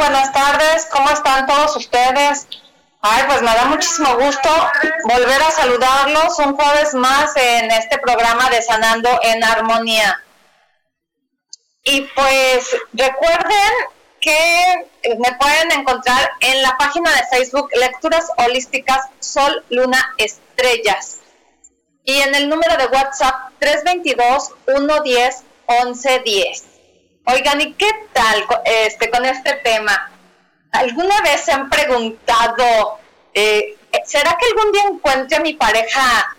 Buenas tardes, ¿cómo están todos ustedes? Ay, pues me da muchísimo gusto volver a saludarlos un jueves más en este programa de Sanando en Armonía. Y pues recuerden que me pueden encontrar en la página de Facebook Lecturas Holísticas Sol, Luna, Estrellas. Y en el número de WhatsApp 322 110 1110. Oigan, ¿y qué tal este, con este tema? ¿Alguna vez se han preguntado, eh, ¿será que algún día encuentre a mi pareja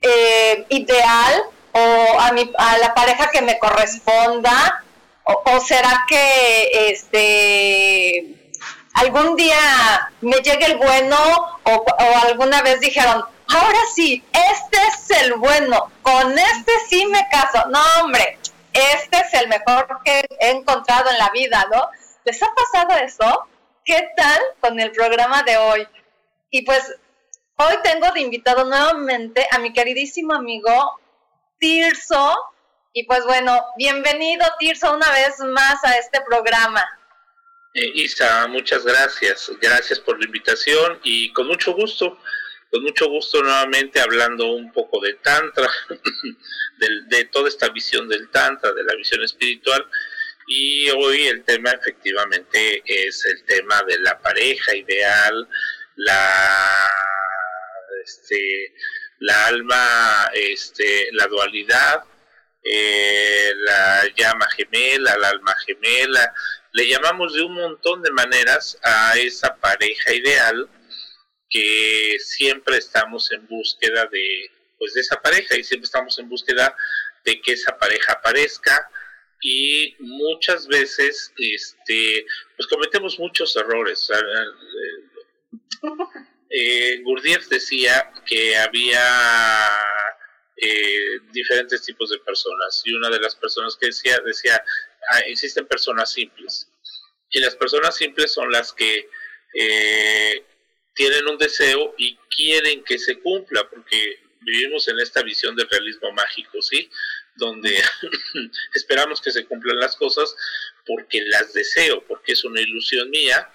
eh, ideal o a, mi, a la pareja que me corresponda? ¿O, será que este algún día me llegue el bueno o, o alguna vez dijeron, ahora sí, este es el bueno, con este sí me caso? No, hombre, este es el mejor que he encontrado en la vida, ¿no? ¿Les ha pasado eso? ¿Qué tal con el programa de hoy? Y pues hoy tengo de invitado nuevamente a mi queridísimo amigo Tirso. Y pues bueno, bienvenido Tirso una vez más a este programa. Eh, Isa, muchas gracias. Gracias por la invitación y con mucho gusto con mucho gusto nuevamente hablando un poco de Tantra, de, toda esta visión del Tantra, de la visión espiritual. Y hoy el tema efectivamente es el tema de la pareja ideal, la, este, la alma, este, la dualidad, eh, la llama gemela, la alma gemela. Le llamamos de un montón de maneras a esa pareja ideal que siempre estamos en búsqueda de, pues, de esa pareja y siempre estamos en búsqueda de que esa pareja aparezca y muchas veces este pues cometemos muchos errores. Eh, Gurdjieff decía que había eh, diferentes tipos de personas y una de las personas que decía decía ah, existen personas simples y las personas simples son las que eh, tienen un deseo y quieren que se cumpla, porque vivimos en esta visión del realismo mágico, ¿sí? Donde esperamos que se cumplan las cosas porque las deseo, porque es una ilusión mía,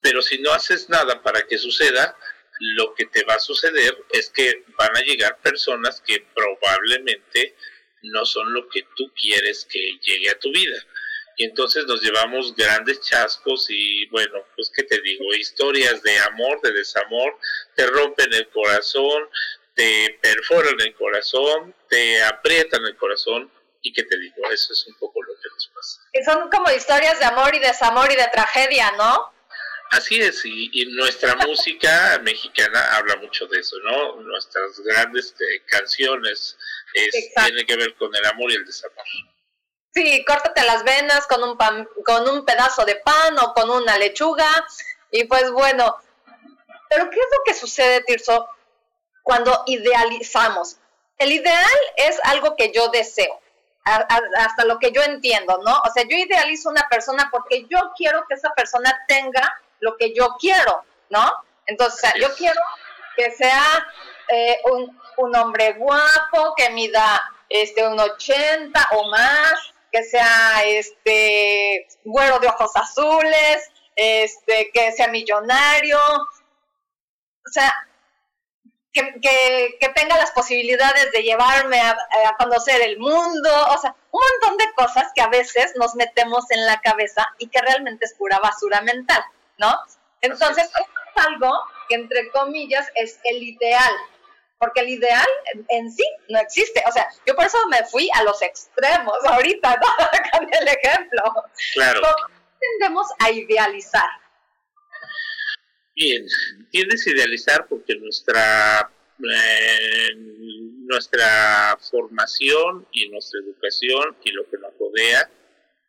pero si no haces nada para que suceda, lo que te va a suceder es que van a llegar personas que probablemente no son lo que tú quieres que llegue a tu vida y entonces nos llevamos grandes chascos y bueno, pues qué te digo, historias de amor, de desamor, te rompen el corazón, te perforan el corazón, te aprietan el corazón y que te digo, eso es un poco lo que nos pasa. Que son como historias de amor y desamor y de tragedia, ¿no? Así es, y, nuestra música mexicana habla mucho de eso, ¿no? Nuestras grandes eh, canciones tienen que ver con el amor y el desamor. Sí, córtate las venas con un pan, con un pedazo de pan o con una lechuga y pues bueno. Pero ¿qué es lo que sucede, Tirso, cuando idealizamos? El ideal es algo que yo deseo, hasta lo que yo entiendo, ¿no? O sea, yo idealizo una persona porque yo quiero que esa persona tenga lo que yo quiero, ¿no? Entonces, yo quiero que sea eh, un, un, hombre guapo, que mida este, un 80 o más, que sea este güero de ojos azules, este, que sea millonario, o sea, que, tenga las posibilidades de llevarme a, conocer el mundo, o sea, un montón de cosas que a veces nos metemos en la cabeza y que realmente es pura basura mental, ¿no? Entonces, es algo que entre comillas es el ideal, porque el ideal en, sí no existe. O sea, yo por eso me fui a los extremos ahorita, ¿no? Con el ejemplo. Claro. tendemos a idealizar. Bien, tienes a idealizar porque nuestra eh, nuestra formación y nuestra educación y lo que nos rodea,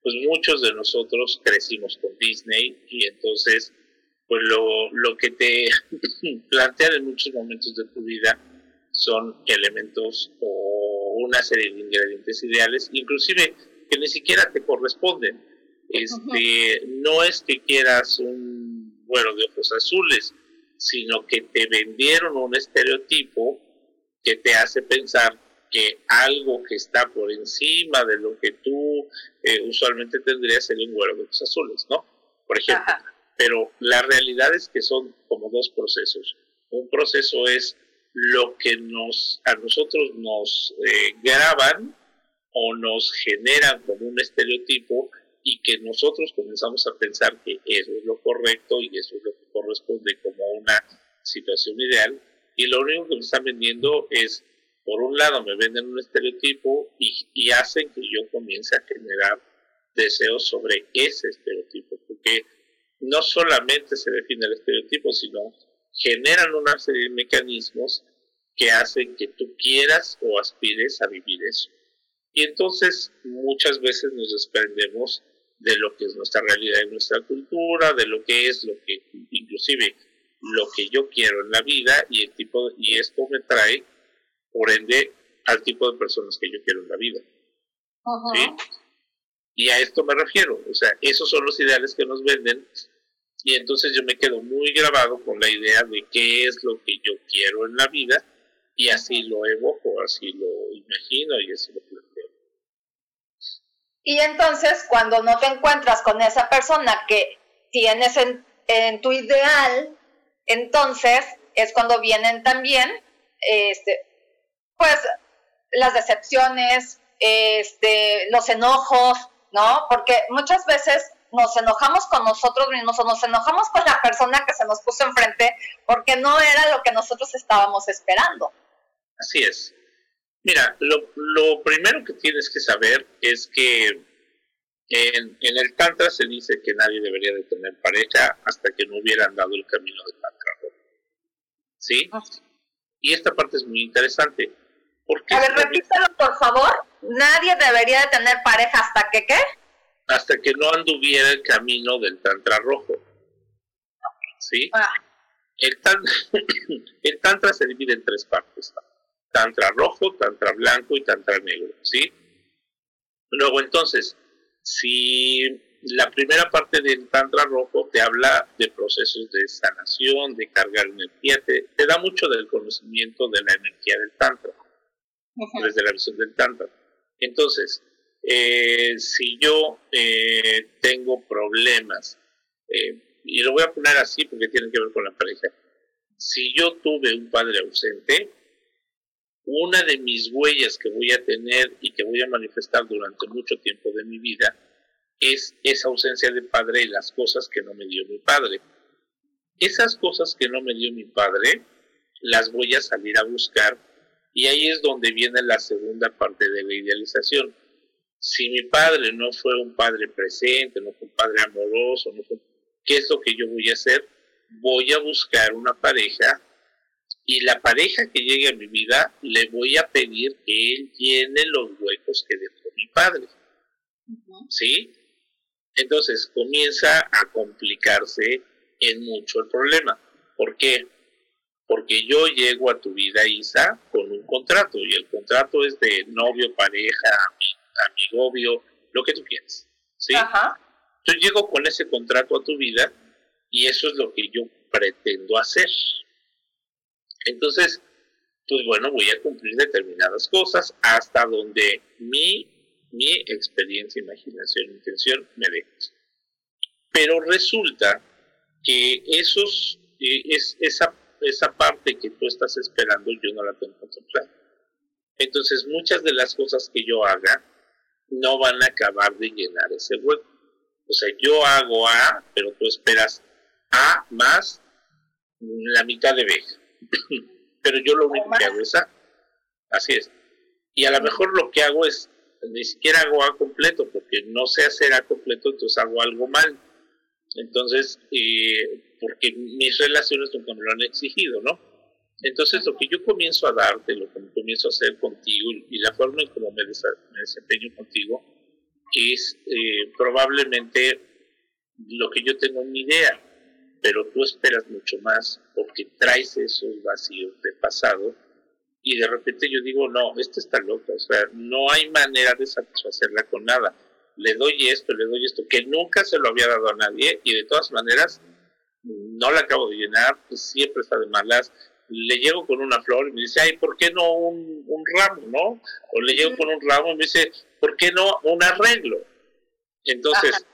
pues muchos de nosotros crecimos con Disney y entonces pues lo, lo que te plantean en muchos momentos de tu vida son elementos o una serie de ingredientes ideales, inclusive que ni siquiera te corresponden. Este, No es que quieras un vuelo de ojos azules, sino que te vendieron un estereotipo que te hace pensar que algo que está por encima de lo que tú eh, usualmente tendrías sería un vuelo de ojos azules, ¿no? Por ejemplo. Pero la realidad es que son como dos procesos. Un proceso es lo que nos a nosotros nos eh, graban o nos generan como un estereotipo y que nosotros comenzamos a pensar que eso es lo correcto y eso es lo que corresponde como una situación ideal y lo único que me están vendiendo es por un lado me venden un estereotipo y, y hacen que yo comience a generar deseos sobre ese estereotipo porque no solamente se define el estereotipo sino generan una serie de mecanismos que hacen que tú quieras o aspires a vivir eso. Y entonces muchas veces nos desprendemos de lo que es nuestra realidad y nuestra cultura, de lo que es lo que, inclusive lo que yo quiero en la vida y el tipo y esto me trae, por ende, al tipo de personas que yo quiero en la vida. Y a esto me refiero, o sea, esos son los ideales que nos venden y entonces yo me quedo muy grabado con la idea de qué es lo que yo quiero en la vida y así lo evoco, así lo imagino y así lo planteo. Y entonces cuando no te encuentras con esa persona que tienes en, tu ideal, entonces es cuando vienen también este, pues las decepciones, este, los enojos, ¿no? Porque muchas veces nos enojamos con nosotros mismos o nos enojamos con la persona que se nos puso enfrente porque no era lo que nosotros estábamos esperando. Así es. Mira, lo, lo primero que tienes que saber es que en, en, el Tantra se dice que nadie debería de tener pareja hasta que no hubieran dado el camino del Tantra. ¿Sí? Ah. Y esta parte es muy interesante. Porque A ver, repítelo por favor. Nadie debería de tener pareja hasta que qué? hasta que no anduviera el camino del Tantra rojo. ¿Sí? Ah. El, tantra, el Tantra se divide en tres partes. Tantra rojo, Tantra blanco y Tantra negro. ¿Sí? Luego entonces, si la primera parte del Tantra rojo te habla de procesos de sanación, de cargar energía, te, te da mucho del conocimiento de la energía del Tantra, desde la visión del Tantra. Entonces, eh, si yo eh, tengo problemas, eh, y lo voy a poner así porque tiene que ver con la pareja, si yo tuve un padre ausente, una de mis huellas que voy a tener y que voy a manifestar durante mucho tiempo de mi vida es esa ausencia de padre y las cosas que no me dio mi padre. Esas cosas que no me dio mi padre las voy a salir a buscar y ahí es donde viene la segunda parte de la idealización. Si mi padre no fue un padre presente, no fue un padre amoroso, no fue, ¿qué es lo que yo voy a hacer? Voy a buscar una pareja y la pareja que llegue a mi vida le voy a pedir que él llene los huecos que dejó mi padre. ¿Sí? Entonces comienza a complicarse en mucho el problema. ¿Por qué? Porque yo llego a tu vida, Isa, con un contrato y el contrato es de novio, pareja, amigo, lo que tú quieras. ¿sí? Yo llego con ese contrato a tu vida y eso es lo que yo pretendo hacer. Entonces, pues bueno, voy a cumplir determinadas cosas hasta donde mi, mi experiencia, imaginación, intención me deje. Pero resulta que esos, eh, es, esa, esa parte que tú estás esperando yo no la tengo contemplada. Entonces muchas de las cosas que yo haga no van a acabar de llenar ese hueco. O sea, yo hago A, pero tú esperas A más la mitad de B. pero yo lo único que hago es A. Así es. Y a lo mejor lo que hago es, ni siquiera hago A completo, porque no sé hacer A completo, entonces hago algo mal. Entonces, eh, porque mis relaciones nunca me lo han exigido, ¿no? Entonces, lo que yo comienzo a darte, lo que comienzo a hacer contigo y la forma en cómo me, desempeño contigo es eh, probablemente lo que yo tengo en mi idea, pero tú esperas mucho más porque traes esos vacíos del pasado y de repente yo digo, no, esto está loco, o sea, no hay manera de satisfacerla con nada le doy esto, le doy esto, que nunca se lo había dado a nadie y de todas maneras no la acabo de llenar, pues siempre está de malas. Le llego con una flor y me dice, ay, ¿por qué no un, ramo, no? O le llego con un ramo y me dice, ¿por qué no un arreglo? Entonces,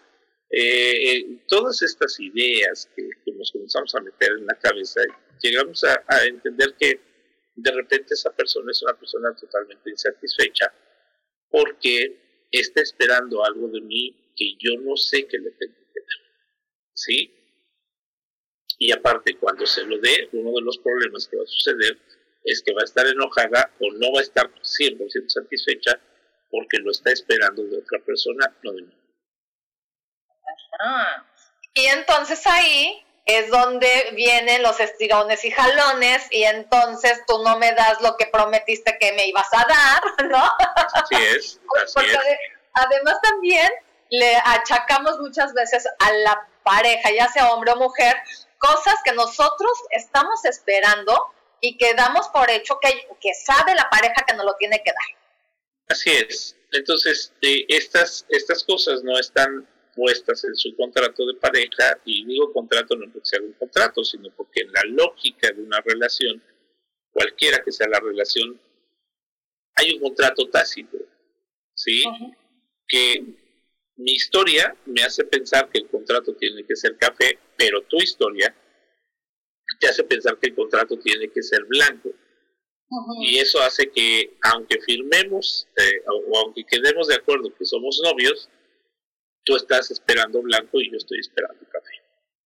eh, eh, todas estas ideas que, nos comenzamos a meter en la cabeza, llegamos a, entender que de repente esa persona es una persona totalmente insatisfecha porque está esperando algo de mí que yo no sé que le tengo que dar. ¿Sí? Y aparte, cuando se lo dé, uno de los problemas que va a suceder es que va a estar enojada o no va a estar 100% satisfecha porque lo está esperando de otra persona, no de mí. Y entonces ahí es donde vienen los estirones y jalones y entonces tú no me das lo que prometiste que me ibas a dar, ¿no? Así es. Así es. además también le achacamos muchas veces a la pareja, ya sea hombre o mujer, cosas que nosotros estamos esperando y que damos por hecho que, que sabe la pareja que nos lo tiene que dar. Así es. Entonces, eh, estas, estas cosas no están puestas en su contrato de pareja, y digo contrato no porque sea un contrato, sino porque en la lógica de una relación, cualquiera que sea la relación, hay un contrato tácito, ¿sí? Que mi historia me hace pensar que el contrato tiene que ser café, pero tu historia te hace pensar que el contrato tiene que ser blanco. Y eso hace que, aunque firmemos eh, o aunque quedemos de acuerdo que somos novios, tú estás esperando blanco y yo estoy esperando café.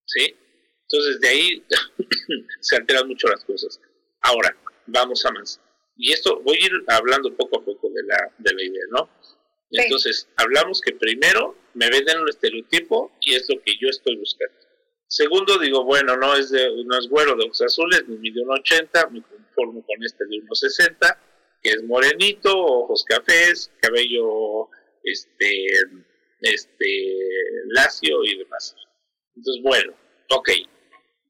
¿Sí? Entonces de ahí se alteran mucho las cosas. Ahora, vamos a más. Y esto voy a ir hablando poco a poco de la, de la idea, ¿no? Entonces, hablamos que primero me venden un estereotipo y es lo que yo estoy buscando. Segundo, digo, bueno, no es, de, no es güero de ojos azules, ni mide un 80, me conformo con este de 1,60, que es morenito, ojos cafés, cabello este, este, lacio y demás. Entonces, bueno, ok.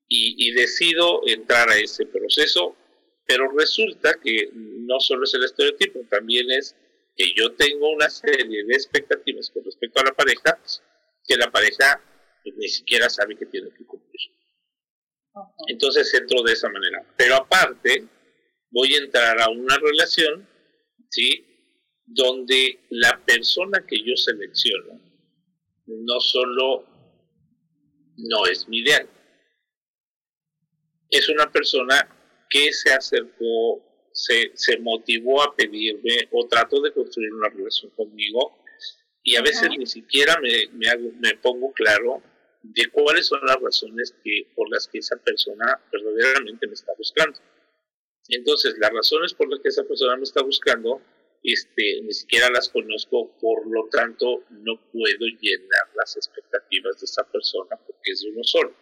Y, y decido entrar a ese proceso, pero resulta que no solo es el estereotipo, también es que yo tengo una serie de expectativas con respecto a la pareja que la pareja pues, ni siquiera sabe que tiene que cumplir. Entonces entro de esa manera. Pero aparte, voy a entrar a una relación, ¿sí? Donde la persona que yo selecciono no solo no es mi ideal, es una persona que se acercó, se, se motivó a pedirme o trató de construir una relación conmigo y a veces ni siquiera me, me, pongo claro de cuáles son las razones que, por las que esa persona verdaderamente me está buscando. Entonces, las razones por las que esa persona me está buscando, este, ni siquiera las conozco, por lo tanto, no puedo llenar las expectativas de esa persona porque es uno solo.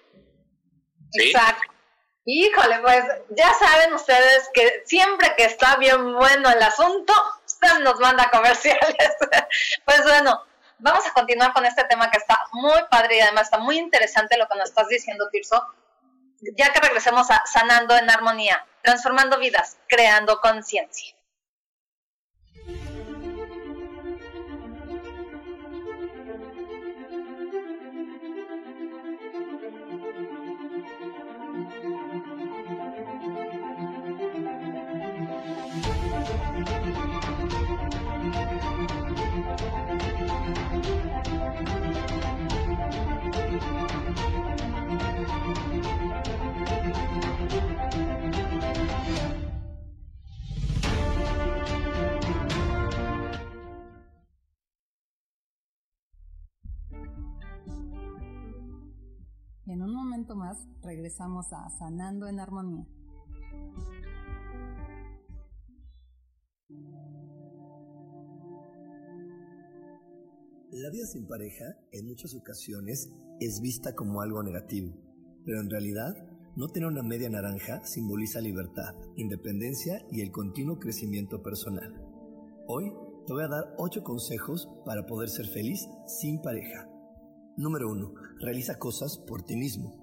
Exacto. Híjole, pues ya saben ustedes que siempre que está bien bueno el asunto, usted nos manda comerciales. pues bueno, vamos a continuar con este tema que está muy padre y además está muy interesante lo que nos estás diciendo, Tirso. Ya que regresemos a sanando en armonía, transformando vidas, creando conciencia. Regresamos a Sanando en Armonía. La vida sin pareja en muchas ocasiones es vista como algo negativo, pero en realidad no tener una media naranja simboliza libertad, independencia y el continuo crecimiento personal. Hoy te voy a dar 8 consejos para poder ser feliz sin pareja. Número 1. Realiza cosas por ti mismo.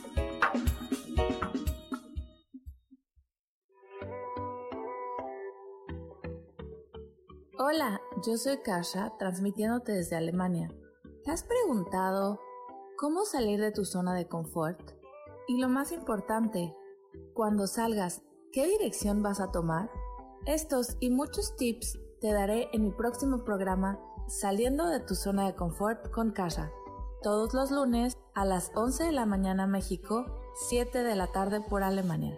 Hola, yo soy Kasha, transmitiéndote desde Alemania. ¿Te has preguntado cómo salir de tu zona de confort? Y lo más importante, cuando salgas, ¿qué dirección vas a tomar? Estos y muchos tips te daré en mi próximo programa Saliendo de tu zona de confort con Kasha, todos los lunes a las 11 de la mañana México, 7 de la tarde por Alemania.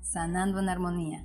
Sanando en Armonía.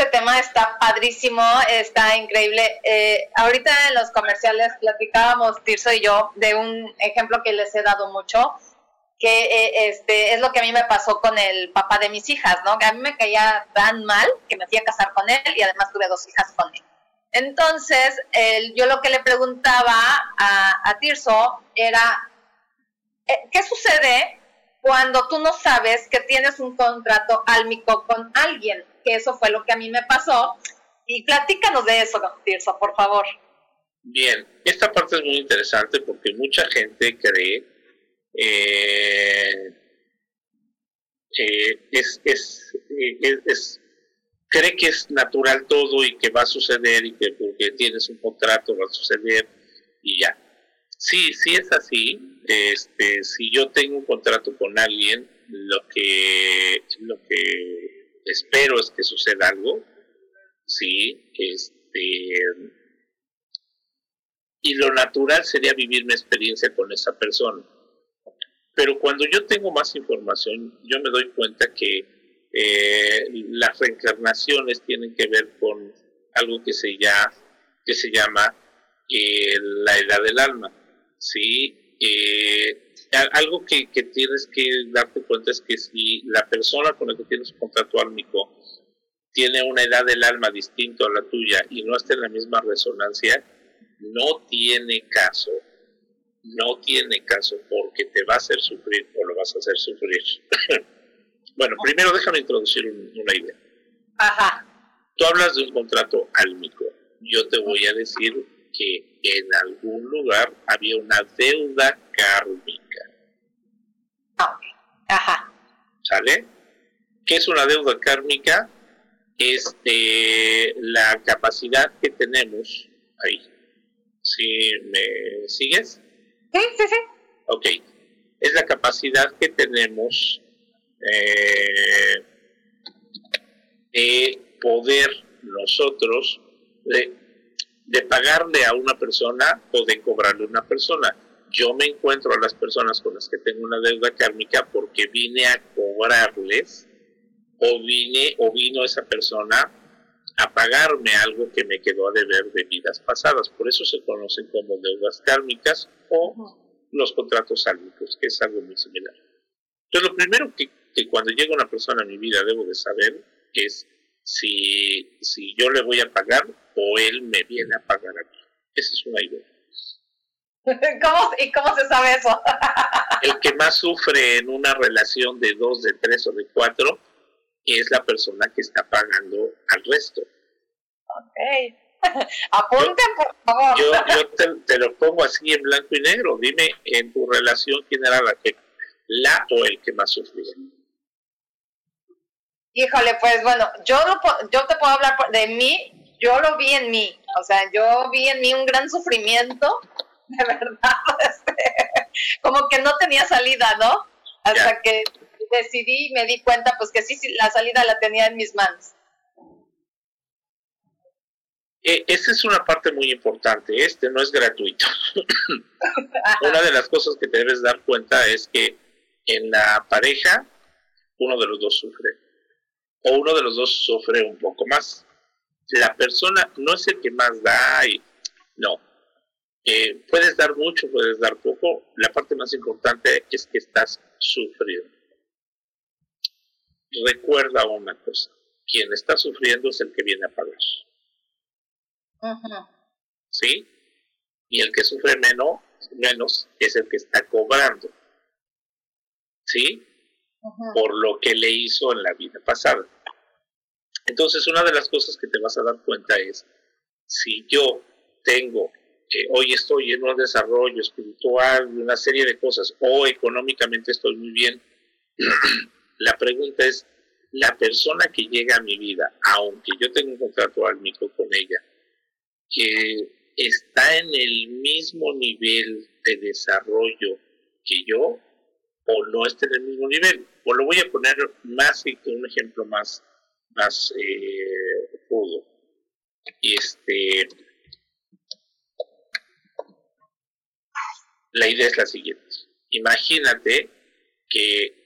Este tema está padrísimo, está increíble. Eh, ahorita en los comerciales platicábamos, Tirso y yo, de un ejemplo que les he dado mucho, que eh, este es lo que a mí me pasó con el papá de mis hijas, ¿no? A mí me caía tan mal que me fui a casar con él y además tuve dos hijas con él. Entonces, yo lo que le preguntaba a, a Tirso era, eh, ¿qué sucede cuando tú no sabes que tienes un contrato álmico con alguien? Que eso fue lo que a mí me pasó. Y platícanos de eso, Tirso, por favor. Bien, esta parte es muy interesante porque mucha gente cree eh, eh, es, es, es, cree que es natural todo y que va a suceder y que porque tienes un contrato va a suceder y ya. Sí, sí es así. Este, si yo tengo un contrato con alguien, lo que lo que espero es que suceda algo. Sí, este y lo natural sería vivir mi experiencia con esa persona. Pero cuando yo tengo más información, yo me doy cuenta que eh, las reencarnaciones tienen que ver con algo que se, ya, que se llama eh, la edad del alma. ¿sí? Eh, algo que, que, tienes que darte cuenta es que si la persona con la que tienes un contrato álmico tiene una edad del alma distinta a la tuya y no está en la misma resonancia, no tiene caso, no tiene caso porque te va a hacer sufrir o lo vas a hacer sufrir. bueno, primero déjame introducir una idea. Ajá. Tú hablas de un contrato álmico. Yo te voy a decir que en algún lugar había una deuda kármica. Ajá. ¿Sale? ¿Qué es una deuda kármica? Es eh, la capacidad que tenemos ahí ¿Sí me sigues? Sí, sí, sí. Ok. Es la capacidad que tenemos eh, de poder nosotros de, de pagarle a una persona o de cobrarle a una persona. Yo me encuentro a las personas con las que tengo una deuda kármica porque vine a cobrarles o vine o vino esa persona a pagarme algo que me quedó a deber de vidas pasadas. Por eso se conocen como deudas kármicas o los contratos álmicos, que es algo muy similar. Entonces, lo primero que, cuando llega una persona a mi vida debo de saber es si, si yo le voy a pagar o él me viene a pagar a mí. Esa es una idea. ¿Cómo, ¿Y cómo se sabe eso? El que más sufre en una relación de dos, de tres o de cuatro es la persona que está pagando al resto. Ok. Apunten, por favor. Yo, te, lo pongo así en blanco y negro. Dime en tu relación quién era la que la o el que más sufría. Híjole, pues bueno, yo, yo te puedo hablar de mí, yo lo vi en mí, o sea, yo vi en mí un gran sufrimiento, de verdad, este, como que no tenía salida, ¿no? Hasta que decidí y me di cuenta pues que sí, sí, la salida la tenía en mis manos. Eh, esa es una parte muy importante, este no es gratuito. una de las cosas que te debes dar cuenta es que en la pareja uno de los dos sufre o uno de los dos sufre un poco más. La persona no es el que más da y no. Eh, puedes dar mucho, puedes dar poco. La parte más importante es que estás sufriendo recuerda una cosa, quien está sufriendo es el que viene a pagar. ¿Sí? Y el que sufre menos, menos es el que está cobrando. ¿Sí? Por lo que le hizo en la vida pasada. Entonces, una de las cosas que te vas a dar cuenta es, si yo tengo, hoy estoy en un desarrollo espiritual, una serie de cosas, o económicamente estoy muy bien, La pregunta es, la persona que llega a mi vida, aunque yo tenga un contrato álmico con ella, que está en el mismo nivel de desarrollo que yo, o no está en el mismo nivel. O lo voy a poner más con un ejemplo más, más eh. Este, la idea es la siguiente. Imagínate que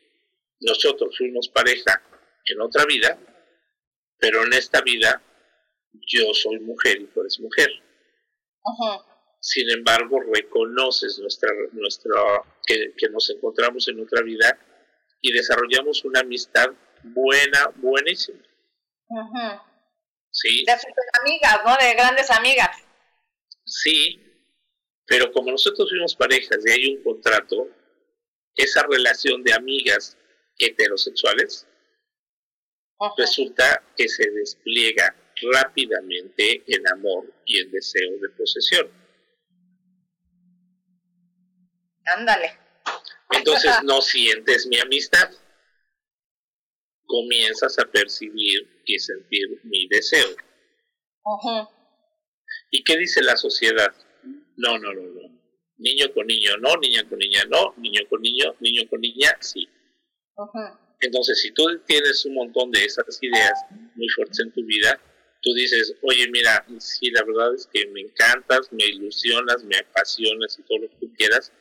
nosotros fuimos pareja en otra vida, pero en esta vida yo soy mujer y tú eres mujer. sin embargo reconoces nuestra, nuestra, que, nos encontramos en otra vida y desarrollamos una amistad buena, buenísima. Sí. De amigas, ¿no? De grandes amigas. Sí, pero como nosotros fuimos parejas y hay un contrato, esa relación de amigas heterosexuales resulta que se despliega rápidamente en amor y en deseo de posesión. Ándale. Entonces no sientes mi amistad. Comienzas a percibir y sentir mi deseo. ¿Y qué dice la sociedad? No, no, no, no. Niño con niño, no, niña con niña, no, niño con niño, niño con niña, sí. Entonces, si tú tienes un montón de esas ideas muy fuertes en tu vida, tú dices, oye, mira, sí, la verdad es que me encantas, me ilusionas, me apasionas y todo lo que tú quieras,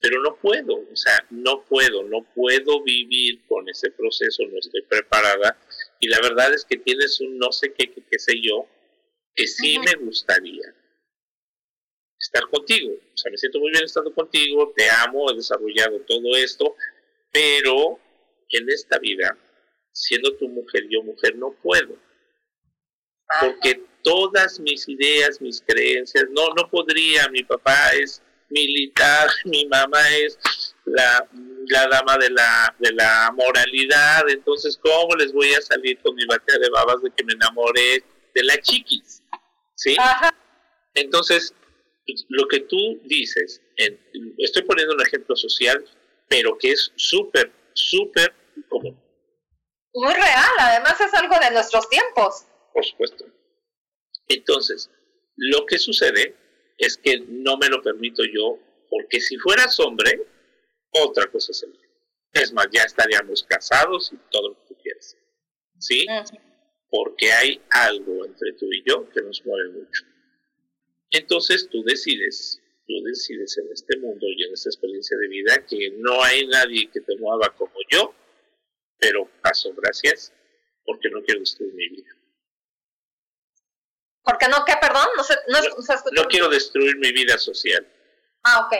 pero no puedo, o sea, no puedo, no puedo vivir con ese proceso, no estoy preparada y la verdad es que tienes un no sé qué, qué, sé yo, que sí me gustaría estar contigo. O sea, me siento muy bien estando contigo, te amo, he desarrollado todo esto, pero en esta vida, siendo tu mujer, yo mujer, no puedo. Porque todas mis ideas, mis creencias, no, no podría, mi papá es militar, mi mamá es la, la dama de la, de la moralidad, entonces ¿cómo les voy a salir con mi batea de babas de que me enamoré de la chiquis? ¿Sí? Entonces, lo que tú dices, estoy poniendo un ejemplo social, pero que es súper, súper común. Muy real, además es algo de nuestros tiempos. Por supuesto. Entonces, lo que sucede es que no me lo permito yo, porque si fueras hombre, otra cosa sería. Es más, ya estaríamos casados y todo lo que tú quieras. ¿Sí? Porque hay algo entre tú y yo que nos mueve mucho. Entonces tú decides, tú decides en este mundo y en esta experiencia de vida que no hay nadie que te mueva como yo, pero paso gracias porque no quiero destruir mi vida. ¿Por qué no? ¿Qué? Perdón, no sé. No, no, no quiero destruir mi vida social. Ah, ok.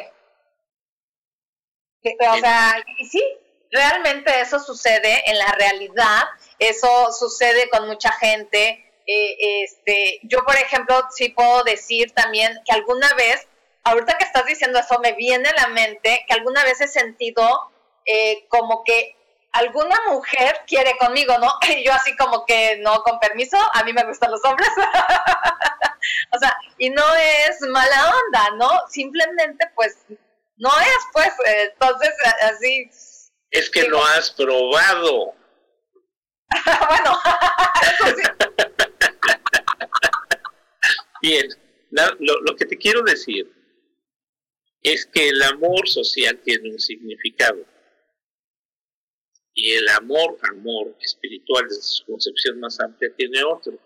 O sea, y sí, realmente eso sucede en la realidad, eso sucede con mucha gente. Eh, este, yo, por ejemplo, sí puedo decir también que alguna vez, ahorita que estás diciendo eso, me viene a la mente que alguna vez he sentido eh, como que alguna mujer quiere conmigo, ¿no? Y yo así como que no, con permiso, a mí me gustan los hombres. o sea, y no es mala onda, ¿no? Simplemente pues no es, pues, entonces así... Es que no has probado. bueno, eso sí. Bien, lo, lo que te quiero decir es que el amor social tiene un significado y el amor, amor espiritual desde su concepción más amplia, tiene otro.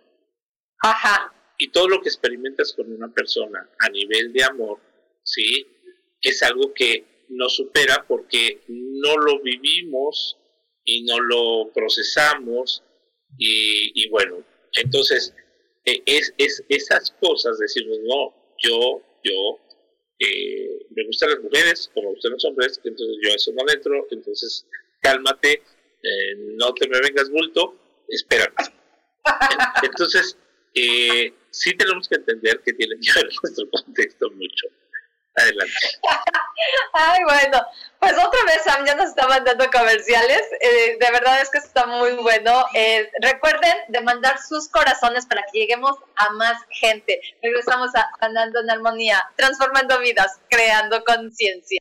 Ajá. Y todo lo que experimentas con una persona a nivel de amor, ¿sí? Es algo que nos supera porque no lo vivimos y no lo procesamos y, bueno, entonces e, es, es, esas cosas, decimos, no, yo, yo, eh, me gustan las mujeres como me gustan los hombres, entonces yo eso no entro, entonces cálmate, eh, no te me vengas bulto, espérame. Entonces, eh, sí tenemos que entender que tiene que ver nuestro contexto mucho. Adelante. Ay, bueno, pues otra vez Sam ya nos está mandando comerciales. Eh, de verdad es que está muy bueno. recuerden de mandar sus corazones para que lleguemos a más gente. Regresamos a Andando en Armonía, transformando vidas, creando conciencia.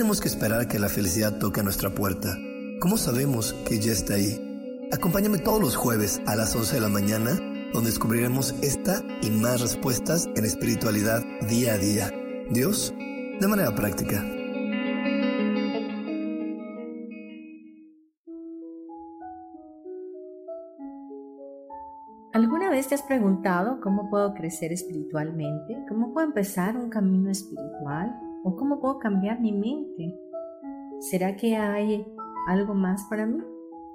Tenemos que esperar a que la felicidad toque a nuestra puerta? ¿Cómo sabemos que ya está ahí? Acompáñame todos los jueves a las 11 de la mañana, donde descubriremos esta y más respuestas en espiritualidad día a día. Dios, de manera práctica. ¿Alguna vez te has preguntado cómo puedo crecer espiritualmente? ¿Cómo puedo empezar un camino espiritual? ¿O cómo puedo cambiar mi mente? ¿Será que hay algo más para mí?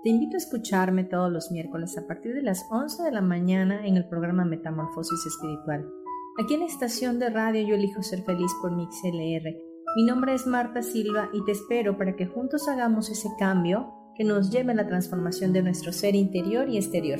Te invito a escucharme todos los miércoles a partir de las 11 de la mañana en el programa Metamorfosis Espiritual. Aquí en la estación de radio Yo elijo ser feliz por MixLR. Mi nombre es Marta Silva y te espero para que juntos hagamos ese cambio que nos lleve a la transformación de nuestro ser interior y exterior.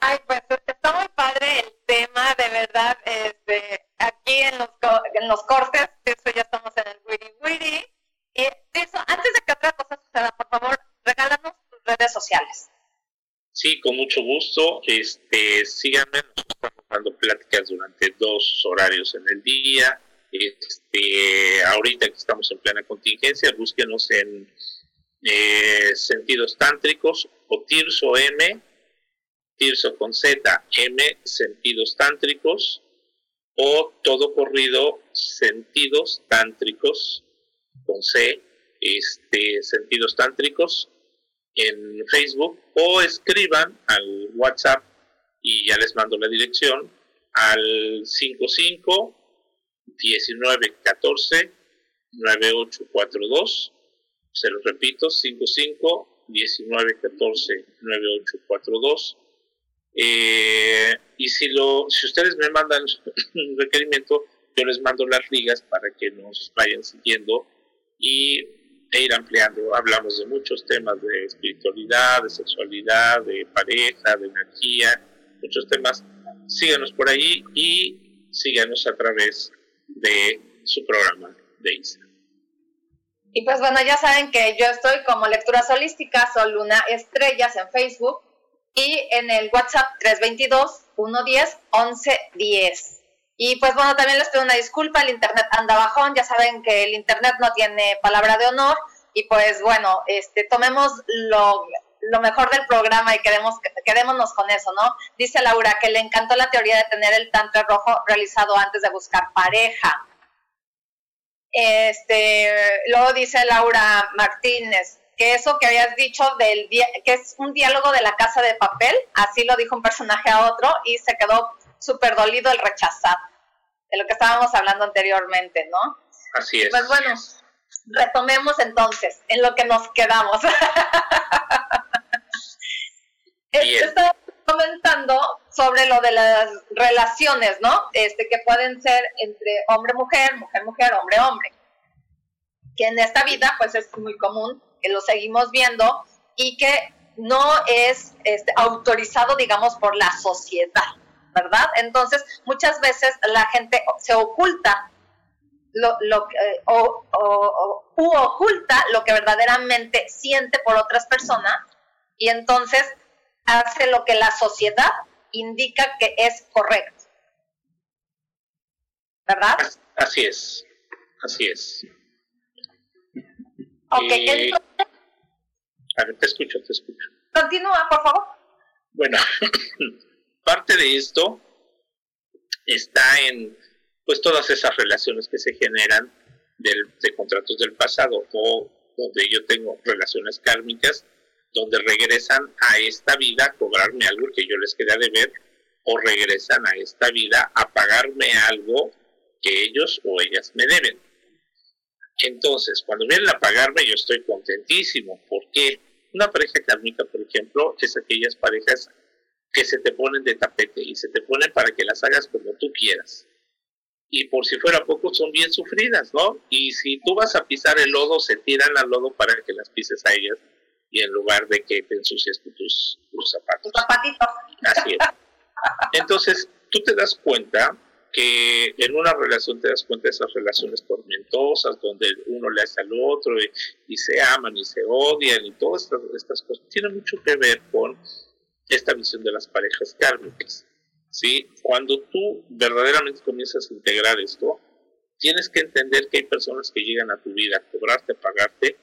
Ay, pues está muy padre el tema, de verdad, este, aquí en los, en los cortes, eso ya estamos en el wiri wiri. Y eso, antes de que otra cosa suceda, por favor, regálanos tus redes sociales. Sí, con mucho gusto. Este, síganme, estamos dando pláticas durante dos horarios en el día. Este, ahorita que estamos en plena contingencia, búsquenos en eh, Sentidos Tántricos o Tirso M Tirso con Z, M, sentidos tántricos, o todo corrido, sentidos tántricos, con C, este, sentidos tántricos, en Facebook, o escriban al WhatsApp y ya les mando la dirección al 55 19 14 9842. Se lo repito, 55 19 14 9842 eh, y si, lo, si ustedes me mandan un requerimiento, yo les mando las ligas para que nos vayan siguiendo y e ir ampliando. Hablamos de muchos temas de espiritualidad, de sexualidad, de pareja, de energía, muchos temas. Síganos por ahí y síganos a través de su programa de Instagram. Y pues bueno, ya saben que yo estoy como lectura holísticas o Luna Estrellas en Facebook y en el WhatsApp 322-110-1110. Y pues bueno, también les pido una disculpa, el internet anda bajón, ya saben que el internet no tiene palabra de honor y pues bueno, este tomemos lo, lo mejor del programa y quedemos, quedémonos con eso, ¿no? Dice Laura que le encantó la teoría de tener el tantra rojo realizado antes de buscar pareja. Este, luego dice Laura Martínez, que eso que habías dicho del que es un diálogo de la casa de papel, así lo dijo un personaje a otro y se quedó súper dolido el rechazar, de lo que estábamos hablando anteriormente, ¿no? Así es. Pues bueno, retomemos entonces en lo que nos quedamos. Estaba comentando sobre lo de las relaciones, ¿no? Este, que pueden ser entre hombre-mujer, mujer-mujer, hombre-hombre. Que en esta vida, pues es muy común que lo seguimos viendo y que no es este, autorizado, digamos, por la sociedad, ¿verdad? Entonces, muchas veces la gente se oculta lo, eh, o, oculta lo que verdaderamente siente por otras personas y entonces hace lo que la sociedad indica que es correcto. ¿Verdad? Así es, así es. Ok, eh. A ver, te escucho, te escucho. Continúa, por favor. Bueno, parte de esto está en pues todas esas relaciones que se generan del, de contratos del pasado o donde yo tengo relaciones kármicas donde regresan a esta vida a cobrarme algo que yo les quería deber o regresan a esta vida a pagarme algo que ellos o ellas me deben. Entonces, cuando vienen a pagarme, yo estoy contentísimo. porque Una pareja kármica, por ejemplo, es aquellas parejas que se te ponen de tapete y se te ponen para que las hagas como tú quieras. Y por si fuera poco, son bien sufridas, ¿no? Y si tú vas a pisar el lodo, se tiran al lodo para que las pises a ellas y en lugar de que te ensucies tus, tus zapatos. zapatitos. Así es. Entonces, tú te das cuenta que en una relación te das cuenta de esas relaciones tormentosas donde uno le hace al otro y, se aman y se odian y todas estas, estas, cosas. Tiene mucho que ver con esta visión de las parejas kármicas. ¿sí? Cuando tú verdaderamente comienzas a integrar esto, tienes que entender que hay personas que llegan a tu vida a cobrarte, a pagarte,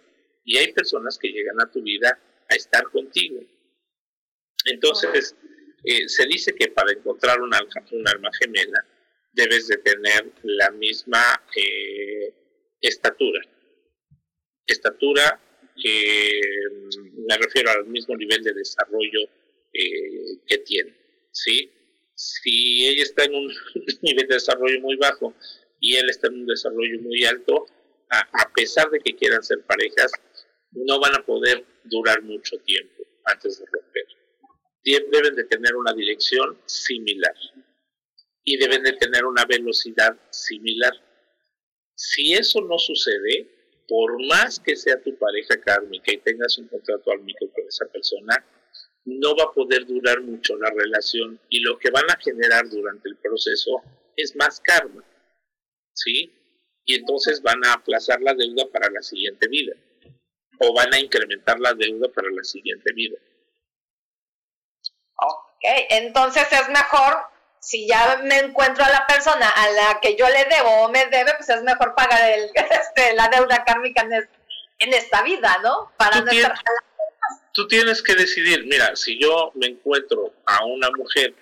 y hay personas que llegan a tu vida a estar contigo. Entonces, eh, se dice que para encontrar un, un alma gemela debes de tener la misma eh, estatura. Estatura mm, me refiero al mismo nivel de desarrollo eh, que tiene. ¿sí? Si ella está en un nivel de desarrollo muy bajo y él está en un desarrollo muy alto, a pesar de que quieran ser parejas, no van a poder durar mucho tiempo antes de romper. Deben de tener una dirección similar y deben de tener una velocidad similar. Si eso no sucede, por más que sea tu pareja kármica y tengas un contrato álmico con esa persona, no va a poder durar mucho la relación y lo que van a generar durante el proceso es más karma. ¿Sí? Y entonces van a aplazar la deuda para la siguiente vida o van a incrementar la deuda para la siguiente vida. Ok, entonces es mejor, si ya me encuentro a la persona a la que yo le debo o me debe, pues es mejor pagar el, este, la deuda kármica en, esta vida, ¿no? Para no tienes, tú tienes que decidir, mira, si yo me encuentro a una mujer,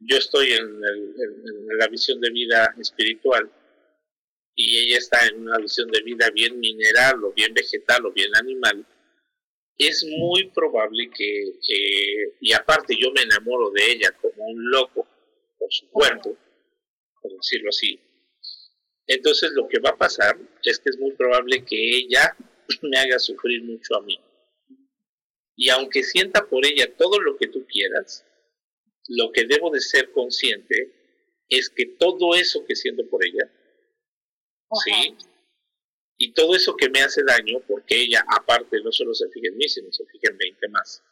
yo estoy en, en la visión de vida espiritual, y ella está en una visión de vida bien mineral o bien vegetal o bien animal, es muy probable que, y aparte yo me enamoro de ella como un loco por su cuerpo, por decirlo así, entonces lo que va a pasar es que es muy probable que ella me haga sufrir mucho a mí. Y aunque sienta por ella todo lo que tú quieras, lo que debo de ser consciente es que todo eso que siento por ella ¿sí? Y todo eso que me hace daño, porque ella aparte no solo se fija en mí, sino se fija en 20 más.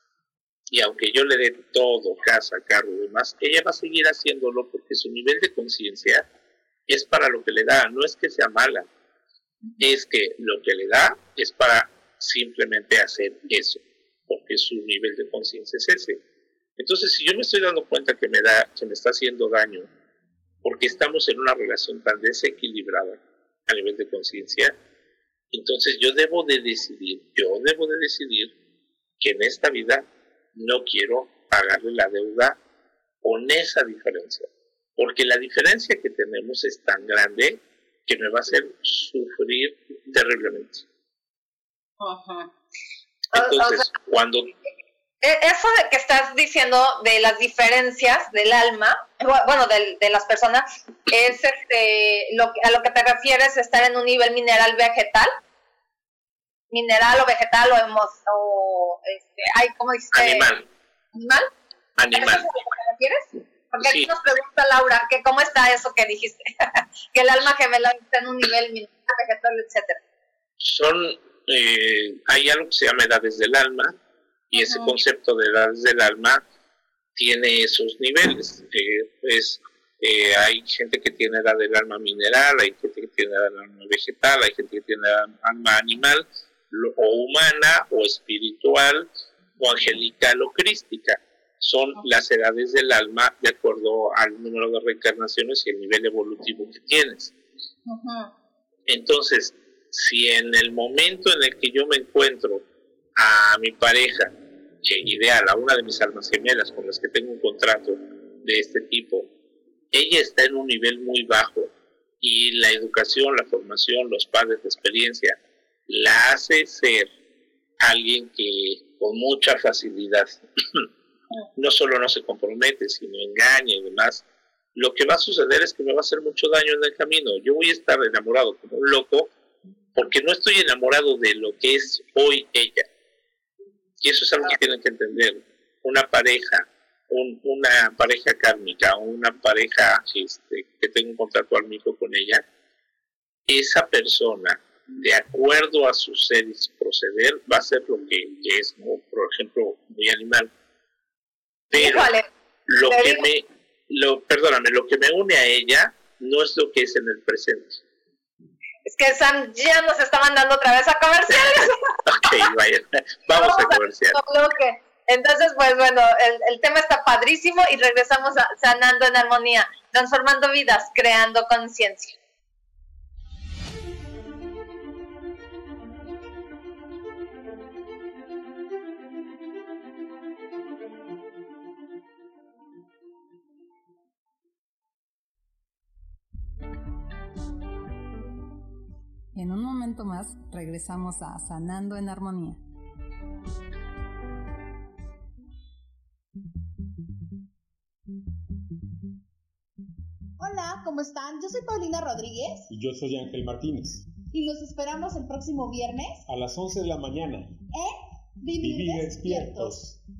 Y aunque yo le dé todo, casa, carro y demás, ella va a seguir haciéndolo porque su nivel de conciencia es para lo que le da, no es que sea mala, es que lo que le da es para simplemente hacer eso, porque su nivel de conciencia es ese. Entonces, si yo me estoy dando cuenta que me da, que me está haciendo daño, porque estamos en una relación tan desequilibrada, a nivel de conciencia, entonces yo debo de decidir, yo debo de decidir que en esta vida no quiero pagarle la deuda con esa diferencia, porque la diferencia que tenemos es tan grande que me va a hacer sufrir terriblemente. Entonces, cuando e, eso de que estás diciendo de las diferencias del alma, bueno, de, de las personas, es este, lo, a lo que te refieres estar en un nivel mineral vegetal, mineral o vegetal o, hemos, o este, hay, ¿cómo dices? Animal. Animal. Animal. ¿Te refieres? Porque aquí nos pregunta Laura que cómo está eso que dijiste, que el alma gemela está en un nivel vegetal, etcétera. Son, eh, hay algo que se llama edades del alma, y ese concepto de edades del alma tiene esos niveles. Eh, pues eh, hay gente que tiene edad del alma mineral, hay gente que tiene edad del alma vegetal, hay gente que tiene alma animal, o humana, o espiritual, o angelical, o crística. Son las edades del alma de acuerdo al número de reencarnaciones y el nivel evolutivo que tienes. Entonces, si en el momento en el que yo me encuentro a mi pareja ideal, a una de mis almas gemelas con las que tengo un contrato de este tipo, ella está en un nivel muy bajo y la educación, la formación, los padres, la experiencia, la hace ser alguien que con mucha facilidad no solo no se compromete, sino engaña y demás, lo que va a suceder es que me va a hacer mucho daño en el camino. Yo voy a estar enamorado como un loco porque no estoy enamorado de lo que es hoy ella. Y eso es algo que tienen que entender. Una pareja, una pareja kármica, una pareja este, que tenga un contrato amigo con ella, esa persona, de acuerdo a su ser y su proceder, va a ser lo que, es, por ejemplo, muy animal. Pero lo que me, lo, perdóname, lo que me une a ella no es lo que es en el presente. Es que Sam ya nos está mandando otra vez a comerciales. ok, vaya, vamos, a comercial. Entonces, pues bueno, el, el, tema está padrísimo y regresamos a sanando en armonía, transformando vidas, creando conciencia. En un momento más regresamos a Sanando en Armonía. Hola, ¿cómo están? Yo soy Paulina Rodríguez. Y yo soy Ángel Martínez. Y los esperamos el próximo viernes. A las 11 de la mañana. En Vivir, despiertos. ¿Y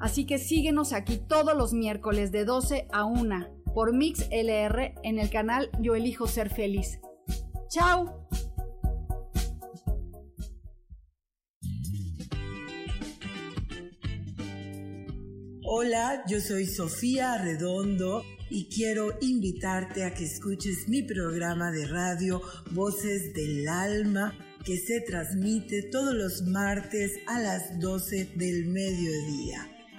Así que síguenos aquí todos los miércoles de 12 a 1 por Mix LR en el canal Yo Elijo Ser Feliz. ¡Chao! Hola, yo soy Sofía Redondo y quiero invitarte a que escuches mi programa de radio Voces del Alma que se transmite todos los martes a las 12 del mediodía.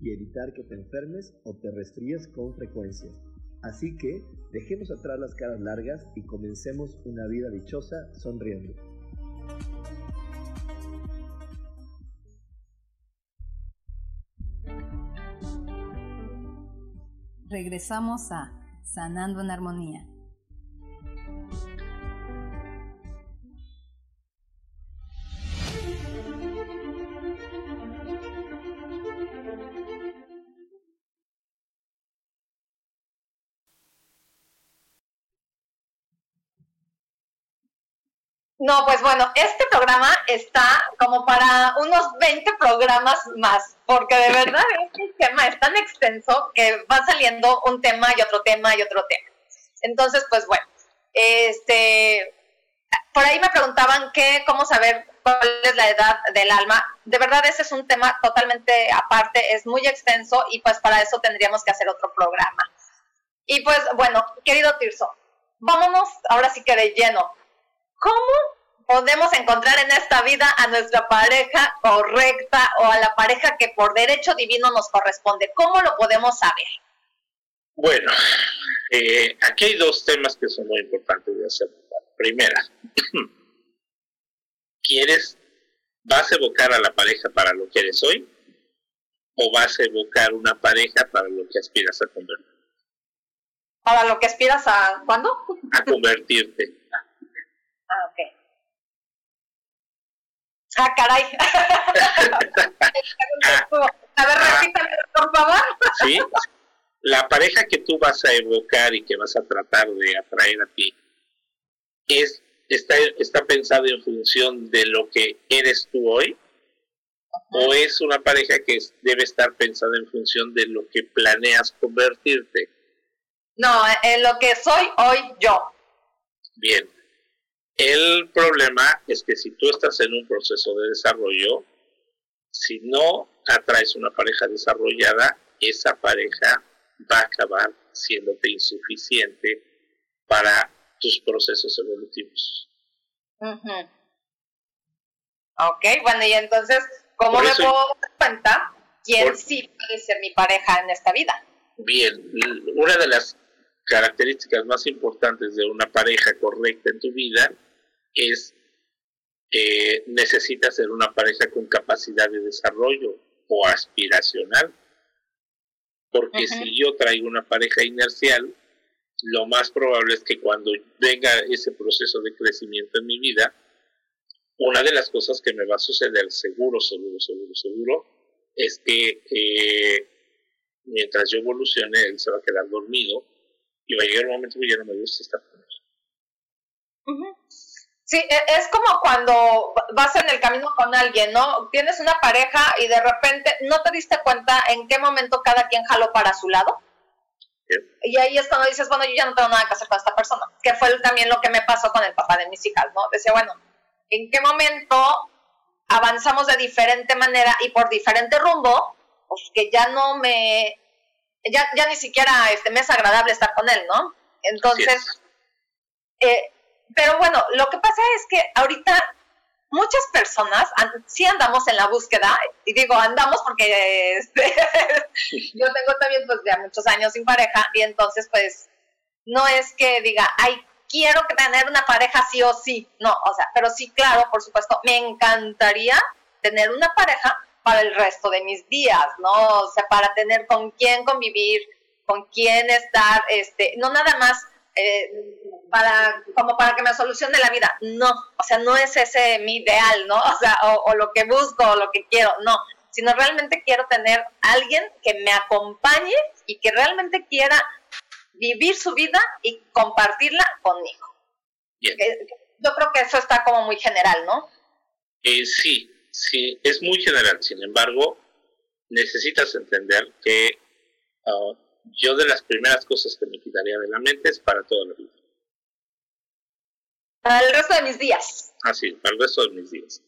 y evitar que te enfermes o te resfríes con frecuencia. Así que dejemos atrás las caras largas y comencemos una vida dichosa sonriendo. Regresamos a Sanando en Armonía. No, pues bueno, este programa está como para unos 20 programas más, porque de verdad este tema es tan extenso que va saliendo un tema y otro tema y otro tema. Entonces, pues bueno, este, por ahí me preguntaban qué, cómo saber cuál es la edad del alma. De verdad, ese es un tema totalmente aparte, es muy extenso y pues para eso tendríamos que hacer otro programa. Y pues bueno, querido Tirso, vámonos ahora sí que de lleno. ¿Cómo podemos encontrar en esta vida a nuestra pareja correcta o a la pareja que por derecho divino nos corresponde? ¿Cómo lo podemos saber? Bueno, eh, aquí hay dos temas que son muy importantes de hacer. Primera, ¿quieres, vas a evocar a la pareja para lo que eres hoy? ¿O vas a evocar una pareja para lo que aspiras a convertir? ¿Para lo que aspiras a cuándo? A convertirte. Ah, ok. Ah, caray. a ver, repítame, por favor. Sí, la pareja que tú vas a evocar y que vas a tratar de atraer a ti es está, está pensada en función de lo que eres tú hoy o es una pareja que debe estar pensada en función de lo que planeas convertirte. No, en lo que soy hoy yo. Bien. El problema es que si tú estás en un proceso de desarrollo, si no atraes una pareja desarrollada, esa pareja va a acabar siéndote insuficiente para tus procesos evolutivos. Ok, bueno, y entonces, ¿cómo me puedo dar cuenta quién sí puede ser mi pareja en esta vida? Bien, una de las características más importantes de una pareja correcta en tu vida es eh, necesitas ser una pareja con capacidad de desarrollo o aspiracional. Porque si yo traigo una pareja inercial, lo más probable es que cuando venga ese proceso de crecimiento en mi vida, una de las cosas que me va a suceder seguro, seguro, seguro, seguro, es que eh, mientras yo evolucione, él se va a quedar dormido y va a llegar un momento que ya no me gusta estar con él. Sí, e, es como cuando vas en el camino con alguien, ¿no? Tienes una pareja y de repente no te diste cuenta en qué momento cada quien jaló para su lado. Y ahí es cuando dices, bueno, yo ya no tengo nada que hacer con esta persona, que fue también lo que me pasó con el papá de mis hijas, ¿no? Decía, bueno, ¿en qué momento avanzamos de diferente manera y por diferente rumbo? Pues que ya no me, ya, ya ni siquiera este, me es agradable estar con él, ¿no? Entonces, eh, pero bueno, lo que pasa es que ahorita muchas personas sí andamos en la búsqueda, y digo andamos porque este, yo tengo también pues ya muchos años sin pareja y entonces pues no es que diga, ay, quiero tener una pareja sí o sí, no, o sea, pero sí, claro, por supuesto, me encantaría tener una pareja para el resto de mis días, ¿no? O sea, para tener con quién convivir, con quién estar, este, no nada más eh, para, como para que me solucione la vida. No, o sea, no es ese mi ideal, ¿no? O sea, o, lo que busco, o lo que quiero, no, sino realmente quiero tener alguien que me acompañe y que realmente quiera vivir su vida y compartirla conmigo. Eh, yo creo que eso está como muy general, ¿no? Eh, sí, sí, es muy general. Sin embargo, necesitas entender que uh, yo de las primeras cosas que me quitaría de la mente es para toda la vida. Para el resto de mis días. Ah, sí, para el resto de mis días.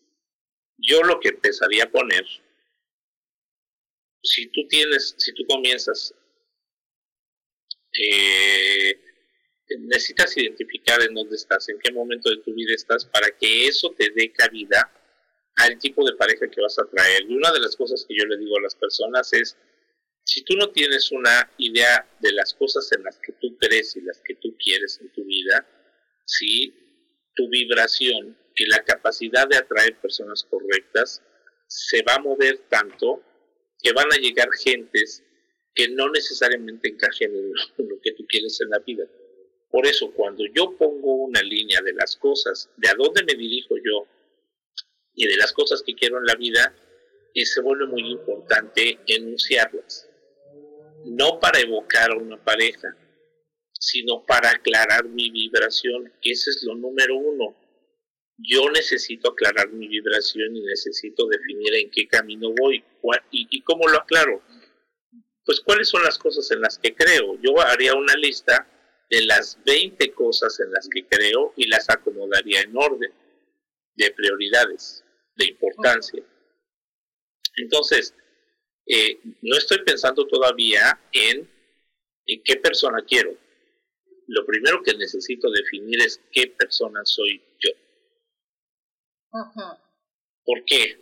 Yo lo que empezaría a poner, si tú tienes, si tú comienzas, eh, necesitas identificar en dónde estás, en qué momento de tu vida estás, para que eso te dé cabida al tipo de pareja que vas a traer. Y una de las cosas que yo le digo a las personas es, si tú no tienes una idea de las cosas en las que tú crees y las que tú quieres en tu vida, si tu vibración y la capacidad de atraer personas correctas se va a mover tanto que van a llegar gentes que no necesariamente encajen en lo que tú quieres en la vida. Por eso, cuando yo pongo una línea de las cosas, de a dónde me dirijo yo y de las cosas que quiero en la vida, y se vuelve muy importante enunciarlas no para evocar a una pareja, sino para aclarar mi vibración. Ese es lo número uno. yo necesito aclarar mi vibración y necesito definir en qué camino voy y, y cómo lo aclaro. Pues cuáles son las cosas en las que creo. Yo haría una lista de las 20 cosas en las que creo y las acomodaría en orden de prioridades, de importancia. Entonces, eh, no estoy pensando todavía en, en qué persona quiero. Lo primero que necesito definir es qué persona soy yo. ¿Por qué?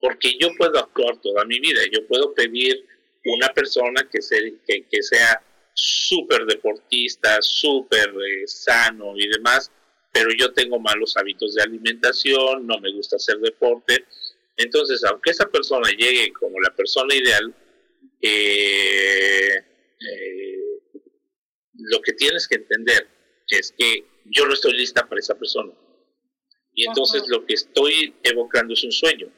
Porque yo puedo actuar toda mi vida. Yo puedo pedir una persona que, que, que sea súper deportista, súper eh, sano y demás, pero yo tengo malos hábitos de alimentación, no me gusta hacer deporte. Entonces, aunque esa persona llegue como la persona ideal, eh, eh, lo que tienes que entender es que yo no estoy lista para esa persona. Y entonces lo que estoy evocando es un sueño.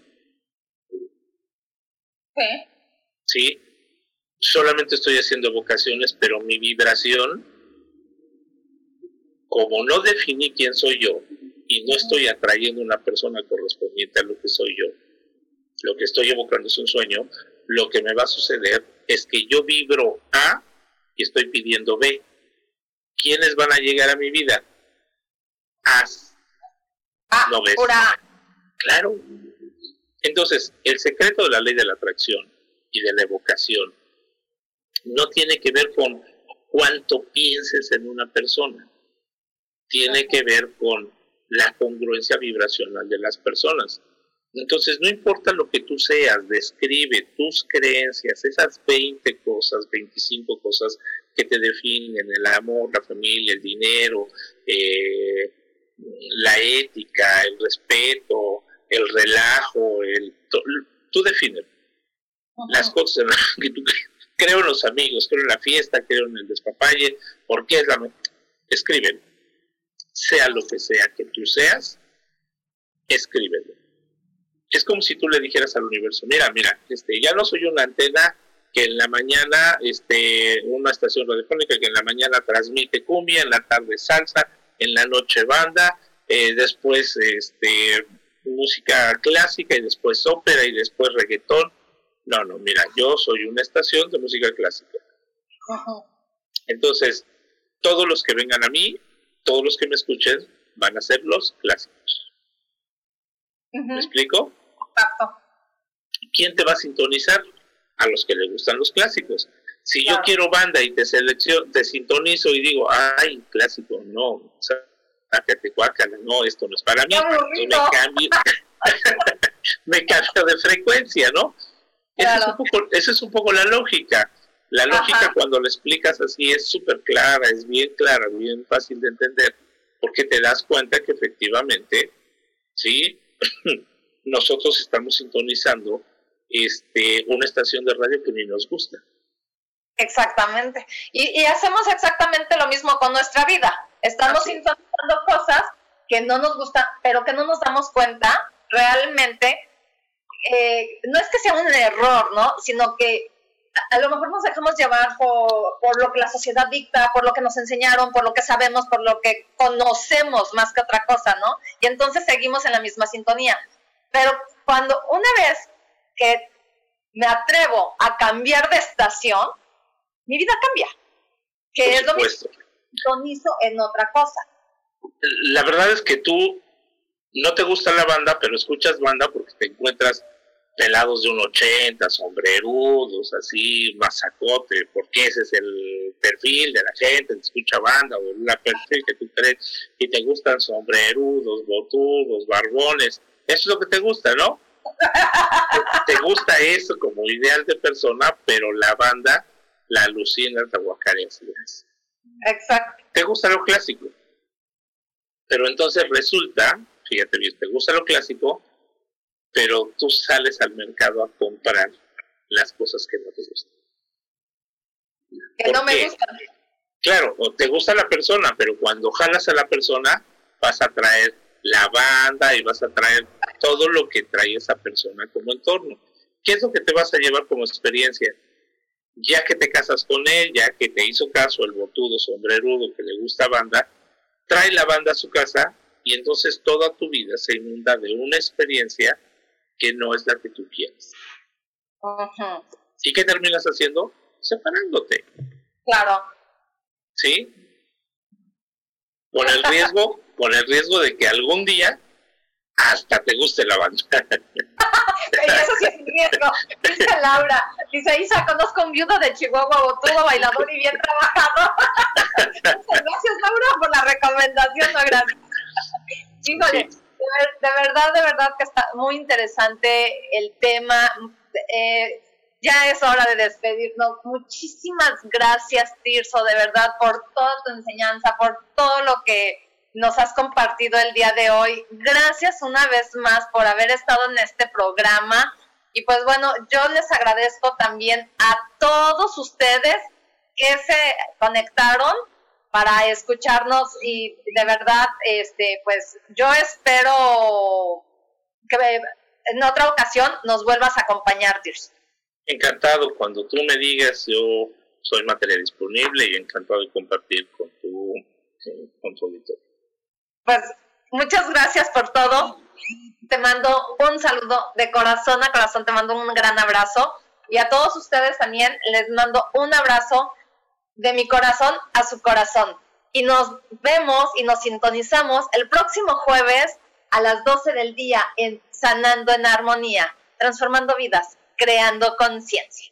¿Qué? Sí, solamente estoy haciendo evocaciones, pero mi vibración, como no definí quién soy yo y no estoy atrayendo una persona correspondiente a lo que soy yo, lo que estoy evocando es un sueño, lo que me va a suceder es que yo vibro A y estoy pidiendo B. ¿Quiénes van a llegar a mi vida? A. ¿No ves? Claro. Entonces, el secreto de la ley de la atracción y de la evocación no tiene que ver con cuánto pienses en una persona, tiene que ver con la congruencia vibracional de las personas. Entonces, no importa lo que tú seas, describe tus creencias, esas 20 cosas, 25 cosas que te definen, el amor, la familia, el dinero, eh, la ética, el respeto, el relajo, el, tú defines las cosas que tú creo en los amigos, creo en la fiesta, creo en el despapalle, porque es la... Escríbelo. Sea lo que sea que tú seas, escríbelo. Es como si tú le dijeras al universo, mira, mira, este, ya no soy una antena que en la mañana, este, una estación radiofónica que en la mañana transmite cumbia, en la tarde salsa, en la noche banda, eh, después este, música clásica y después ópera y después reggaetón no, no, mira, yo soy una estación de música clásica. Entonces, todos los que vengan a mí, todos los que me escuchen, van a ser los clásicos. ¿Me explico? ¿Quién te va a sintonizar? A los que les gustan los clásicos. Si yo quiero banda y te selecciono, te sintonizo y digo, ay, clásico, no, sácate cuácala, no, esto no es para mí. me cambio, me cambio de frecuencia, ¿no? Esa, es un poco, es un poco la lógica. La lógica cuando lo explicas así es súper clara, es bien clara, bien fácil de entender, porque te das cuenta que efectivamente, sí, nosotros estamos sintonizando este, una estación de radio que ni nos gusta. Exactamente. Y, y hacemos exactamente lo mismo con nuestra vida. Estamos sintonizando cosas que no nos gustan, pero que no nos damos cuenta realmente eh, no es que sea un error, ¿no? Sino que a, lo mejor nos dejamos llevar por, por, lo que la sociedad dicta, por lo que nos enseñaron, por lo que sabemos, por lo que conocemos más que otra cosa, ¿no? Y entonces seguimos en la misma sintonía. Pero cuando una vez que me atrevo a cambiar de estación, mi vida cambia. Que es lo mismo. En otra cosa. La verdad es que tú no te gusta la banda, pero escuchas banda porque te encuentras pelados de un 80, sombrerudos, así, masacote, porque ese es el perfil de la gente que escucha banda o la perfil que tú crees y te gustan sombrerudos, botudos, barbones. Eso es lo que te gusta, ¿no? te gusta eso como ideal de persona, pero la banda la alucina, te guacarea Exacto. Te gusta lo clásico. Pero entonces resulta, fíjate bien, te gusta lo clásico, pero tú sales al mercado a comprar las cosas que no te gustan. Que no me gustan. Claro, o te gusta la persona, pero cuando jalas a la persona vas a traer la banda y vas a traer todo lo que trae esa persona como entorno. ¿Qué es lo que te vas a llevar como experiencia? Ya que te casas con él, ya que te hizo caso el botudo sombrerudo que le gusta banda, trae la banda a su casa y entonces toda tu vida se inunda de una experiencia que no es la que tú quieres. ¿Y qué terminas haciendo? Separándote. Claro. ¿Sí? Con el riesgo, con el riesgo de que algún día hasta te guste la banda. Eso sí es un riesgo. Dice Laura, dice Isa, conozco un viudo de Chihuahua, botudo, bailador y bien trabajado. gracias Laura por la recomendación, no gracias. Híjole, de, verdad, de verdad que está muy interesante el tema. Eh, ya es hora de despedirnos. Muchísimas gracias, Tirso, de verdad, por toda tu enseñanza, por todo lo que nos has compartido el día de hoy. Gracias una vez más por haber estado en este programa. Y pues bueno, yo les agradezco también a todos ustedes que se conectaron para escucharnos y de verdad, este, pues yo espero que en otra ocasión nos vuelvas a acompañar, Tirso. Encantado, cuando tú me digas, yo soy materia disponible y encantado de compartir con tu, con tu auditorio. Pues muchas gracias por todo. Te mando un saludo de corazón a corazón, te mando un gran abrazo. Y a todos ustedes también les mando un abrazo de mi corazón a su corazón. Y nos vemos y nos sintonizamos el próximo jueves a las 12 del día en Sanando en Armonía, transformando vidas creando conciencia.